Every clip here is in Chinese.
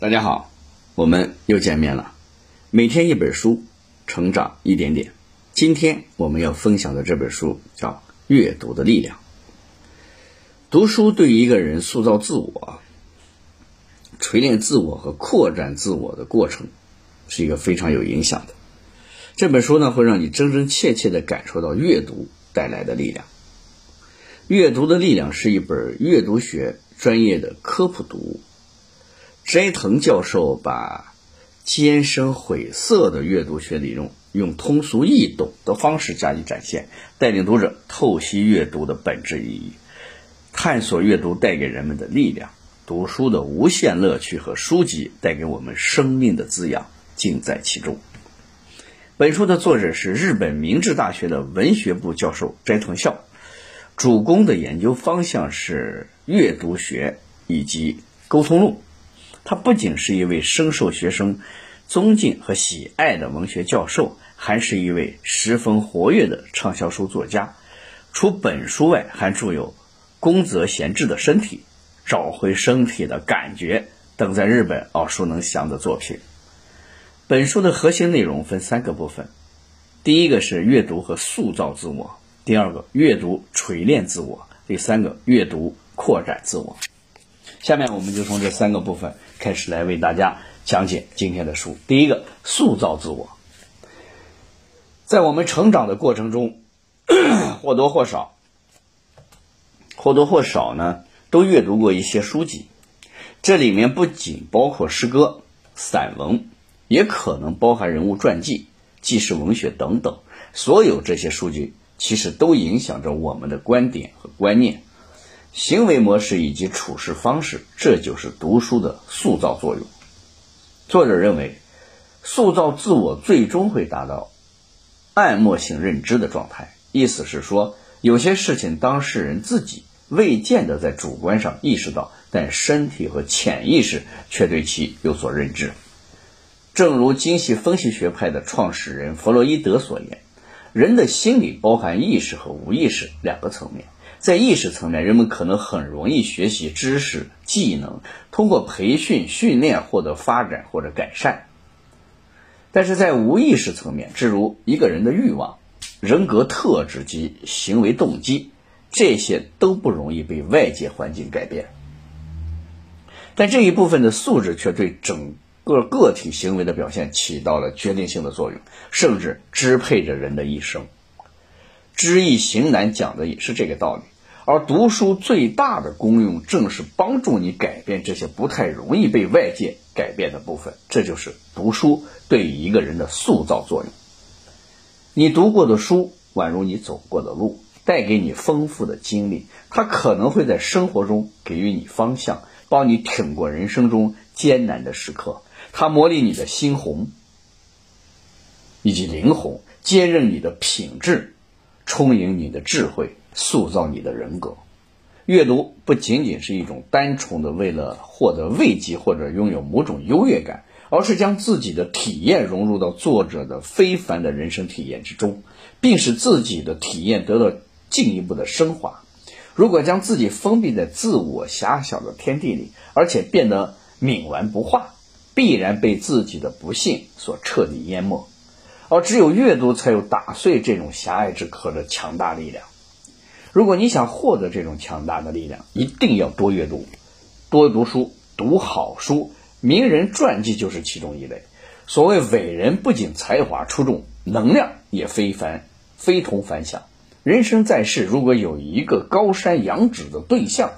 大家好，我们又见面了。每天一本书，成长一点点。今天我们要分享的这本书叫《阅读的力量》。读书对于一个人塑造自我、锤炼自我和扩展自我的过程，是一个非常有影响的。这本书呢，会让你真真切切的感受到阅读带来的力量。阅读的力量是一本阅读学专业的科普读物。斋藤教授把艰深晦涩的阅读学理论用通俗易懂的方式加以展现，带领读者透析阅读的本质意义，探索阅读带给人们的力量，读书的无限乐趣和书籍带给我们生命的滋养，尽在其中。本书的作者是日本明治大学的文学部教授斋藤孝。主攻的研究方向是阅读学以及沟通论。他不仅是一位深受学生尊敬和喜爱的文学教授，还是一位十分活跃的畅销书作家。除本书外，还著有《宫泽贤治的身体》《找回身体的感觉》等在日本耳熟能详的作品。本书的核心内容分三个部分：第一个是阅读和塑造自我。第二个，阅读锤炼自我；第三个，阅读扩展自我。下面我们就从这三个部分开始来为大家讲解今天的书。第一个，塑造自我。在我们成长的过程中，或多或少，或多或少呢，都阅读过一些书籍。这里面不仅包括诗歌、散文，也可能包含人物传记、纪实文学等等。所有这些书籍。其实都影响着我们的观点和观念、行为模式以及处事方式，这就是读书的塑造作用。作者认为，塑造自我最终会达到暗默性认知的状态，意思是说，有些事情当事人自己未见得在主观上意识到，但身体和潜意识却对其有所认知。正如精细分析学派的创始人弗洛伊德所言。人的心理包含意识和无意识两个层面，在意识层面，人们可能很容易学习知识、技能，通过培训、训练获得发展或者改善；但是在无意识层面，诸如一个人的欲望、人格特质及行为动机，这些都不容易被外界环境改变，但这一部分的素质却对整。个个体行为的表现起到了决定性的作用，甚至支配着人的一生。知易行难讲的也是这个道理。而读书最大的功用，正是帮助你改变这些不太容易被外界改变的部分。这就是读书对一个人的塑造作用。你读过的书，宛如你走过的路，带给你丰富的经历，它可能会在生活中给予你方向，帮你挺过人生中艰难的时刻。它磨砺你的心魂以及灵魂，坚韧你的品质，充盈你的智慧，塑造你的人格。阅读不仅仅是一种单纯的为了获得慰藉或者拥有某种优越感，而是将自己的体验融入到作者的非凡的人生体验之中，并使自己的体验得到进一步的升华。如果将自己封闭在自我狭小的天地里，而且变得冥顽不化。必然被自己的不幸所彻底淹没，而只有阅读才有打碎这种狭隘之壳的强大力量。如果你想获得这种强大的力量，一定要多阅读，多读书，读好书。名人传记就是其中一类。所谓伟人，不仅才华出众，能量也非凡，非同凡响。人生在世，如果有一个高山仰止的对象，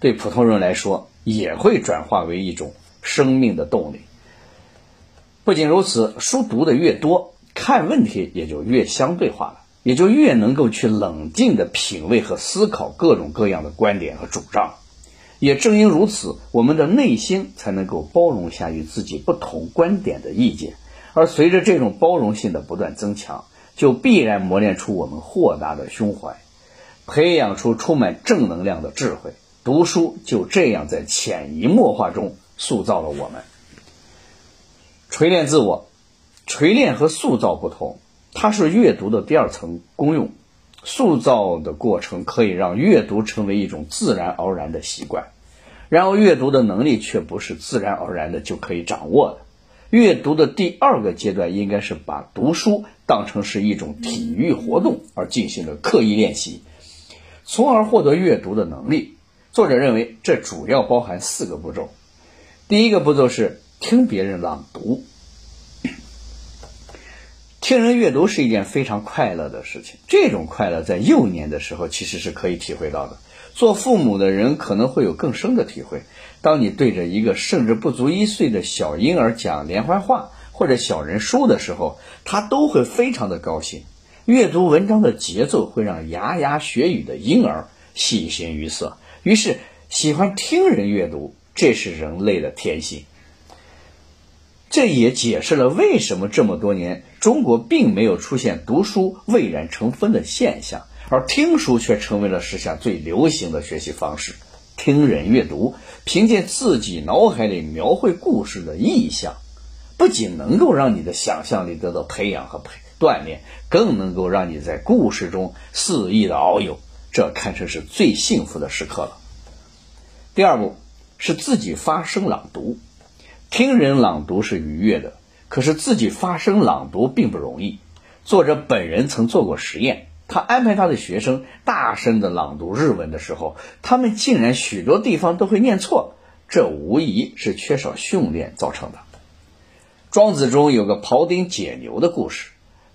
对普通人来说，也会转化为一种。生命的动力。不仅如此，书读的越多，看问题也就越相对化了，也就越能够去冷静的品味和思考各种各样的观点和主张。也正因如此，我们的内心才能够包容下与自己不同观点的意见。而随着这种包容性的不断增强，就必然磨练出我们豁达的胸怀，培养出充满正能量的智慧。读书就这样在潜移默化中。塑造了我们，锤炼自我，锤炼和塑造不同，它是阅读的第二层功用。塑造的过程可以让阅读成为一种自然而然的习惯。然而，阅读的能力却不是自然而然的就可以掌握的。阅读的第二个阶段，应该是把读书当成是一种体育活动而进行的刻意练习，从而获得阅读的能力。作者认为，这主要包含四个步骤。第一个步骤是听别人朗读。听人阅读是一件非常快乐的事情，这种快乐在幼年的时候其实是可以体会到的。做父母的人可能会有更深的体会。当你对着一个甚至不足一岁的小婴儿讲连环画或者小人书的时候，他都会非常的高兴。阅读文章的节奏会让牙牙学语的婴儿喜形于色，于是喜欢听人阅读，这是人类的天性。这也解释了为什么这么多年中国并没有出现读书蔚然成风的现象。而听书却成为了时下最流行的学习方式。听人阅读，凭借自己脑海里描绘故事的意象，不仅能够让你的想象力得到培养和培锻炼，更能够让你在故事中肆意的遨游。这堪称是最幸福的时刻了。第二步是自己发声朗读。听人朗读是愉悦的，可是自己发声朗读并不容易。作者本人曾做过实验。他安排他的学生大声的朗读日文的时候，他们竟然许多地方都会念错，这无疑是缺少训练造成的。庄子中有个庖丁解牛的故事，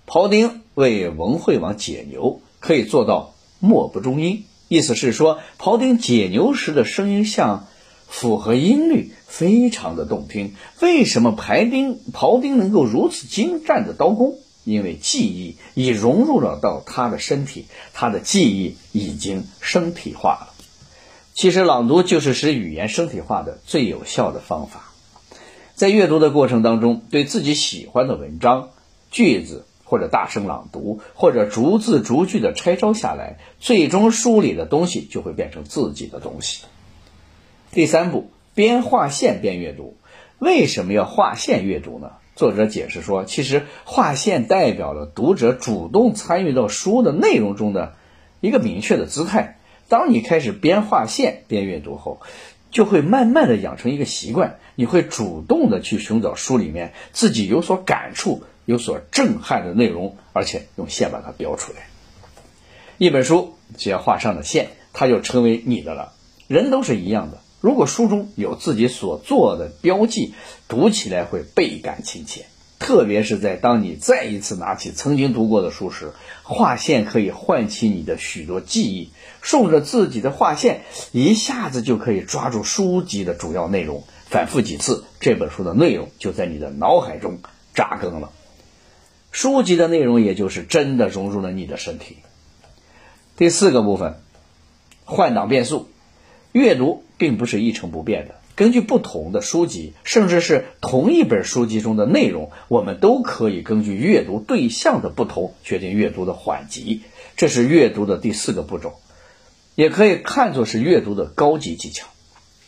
庖丁为文惠王解牛，可以做到默不中音，意思是说，庖丁解牛时的声音像符合音律，非常的动听。为什么庖丁庖丁能够如此精湛的刀工？因为记忆已融入了到他的身体，他的记忆已经身体化了。其实朗读就是使语言身体化的最有效的方法。在阅读的过程当中，对自己喜欢的文章、句子或者大声朗读，或者逐字逐句的拆抄下来，最终书里的东西就会变成自己的东西。第三步，边划线边阅读。为什么要划线阅读呢？作者解释说，其实划线代表了读者主动参与到书的内容中的一个明确的姿态。当你开始边划线边阅读后，就会慢慢的养成一个习惯，你会主动的去寻找书里面自己有所感触、有所震撼的内容，而且用线把它标出来。一本书只要画上了线，它就成为你的了。人都是一样的。如果书中有自己所做的标记，读起来会倍感亲切。特别是在当你再一次拿起曾经读过的书时，划线可以唤起你的许多记忆。顺着自己的划线，一下子就可以抓住书籍的主要内容。反复几次，这本书的内容就在你的脑海中扎根了。书籍的内容也就是真的融入了你的身体。第四个部分，换挡变速。阅读并不是一成不变的，根据不同的书籍，甚至是同一本书籍中的内容，我们都可以根据阅读对象的不同决定阅读的缓急。这是阅读的第四个步骤，也可以看作是阅读的高级技巧。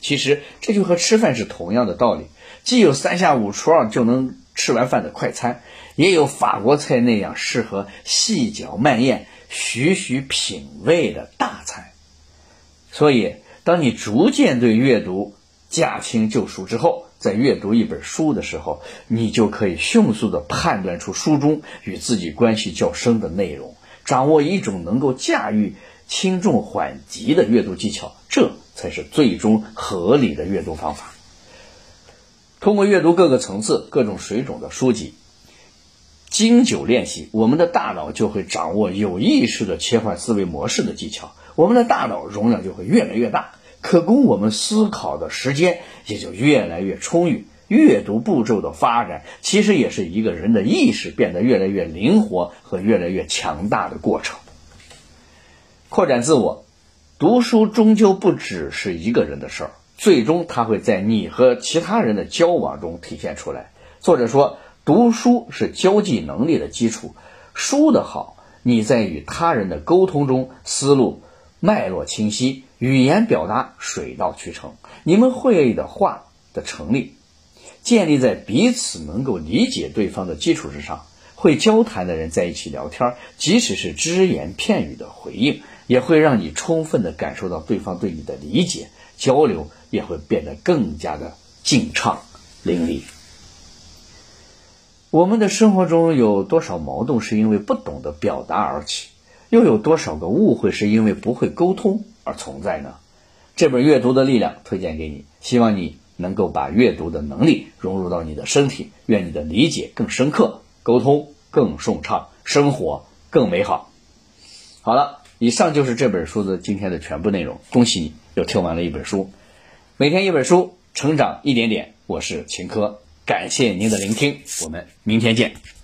其实这就和吃饭是同样的道理，既有三下五除二就能吃完饭的快餐，也有法国菜那样适合细嚼慢咽、徐徐品味的大餐。所以。当你逐渐对阅读驾轻就熟之后，在阅读一本书的时候，你就可以迅速地判断出书中与自己关系较深的内容，掌握一种能够驾驭轻重缓急的阅读技巧，这才是最终合理的阅读方法。通过阅读各个层次、各种水准的书籍，经久练习，我们的大脑就会掌握有意识的切换思维模式的技巧。我们的大脑容量就会越来越大，可供我们思考的时间也就越来越充裕。阅读步骤的发展，其实也是一个人的意识变得越来越灵活和越来越强大的过程。扩展自我，读书终究不只是一个人的事儿，最终它会在你和其他人的交往中体现出来。作者说，读书是交际能力的基础，书的好，你在与他人的沟通中思路。脉络清晰，语言表达水到渠成。你们会的话的成立，建立在彼此能够理解对方的基础之上。会交谈的人在一起聊天，即使是只言片语的回应，也会让你充分的感受到对方对你的理解。交流也会变得更加的静畅淋漓。我们的生活中有多少矛盾是因为不懂得表达而起，又有多少个误会是因为不会沟通而存在呢？这本《阅读的力量》推荐给你，希望你能够把阅读的能力融入到你的身体，愿你的理解更深刻，沟通更顺畅，生活更美好。好了，以上就是这本书的今天的全部内容。恭喜你又听完了一本书，每天一本书，成长一点点。我是秦科。感谢您的聆听，我们明天见。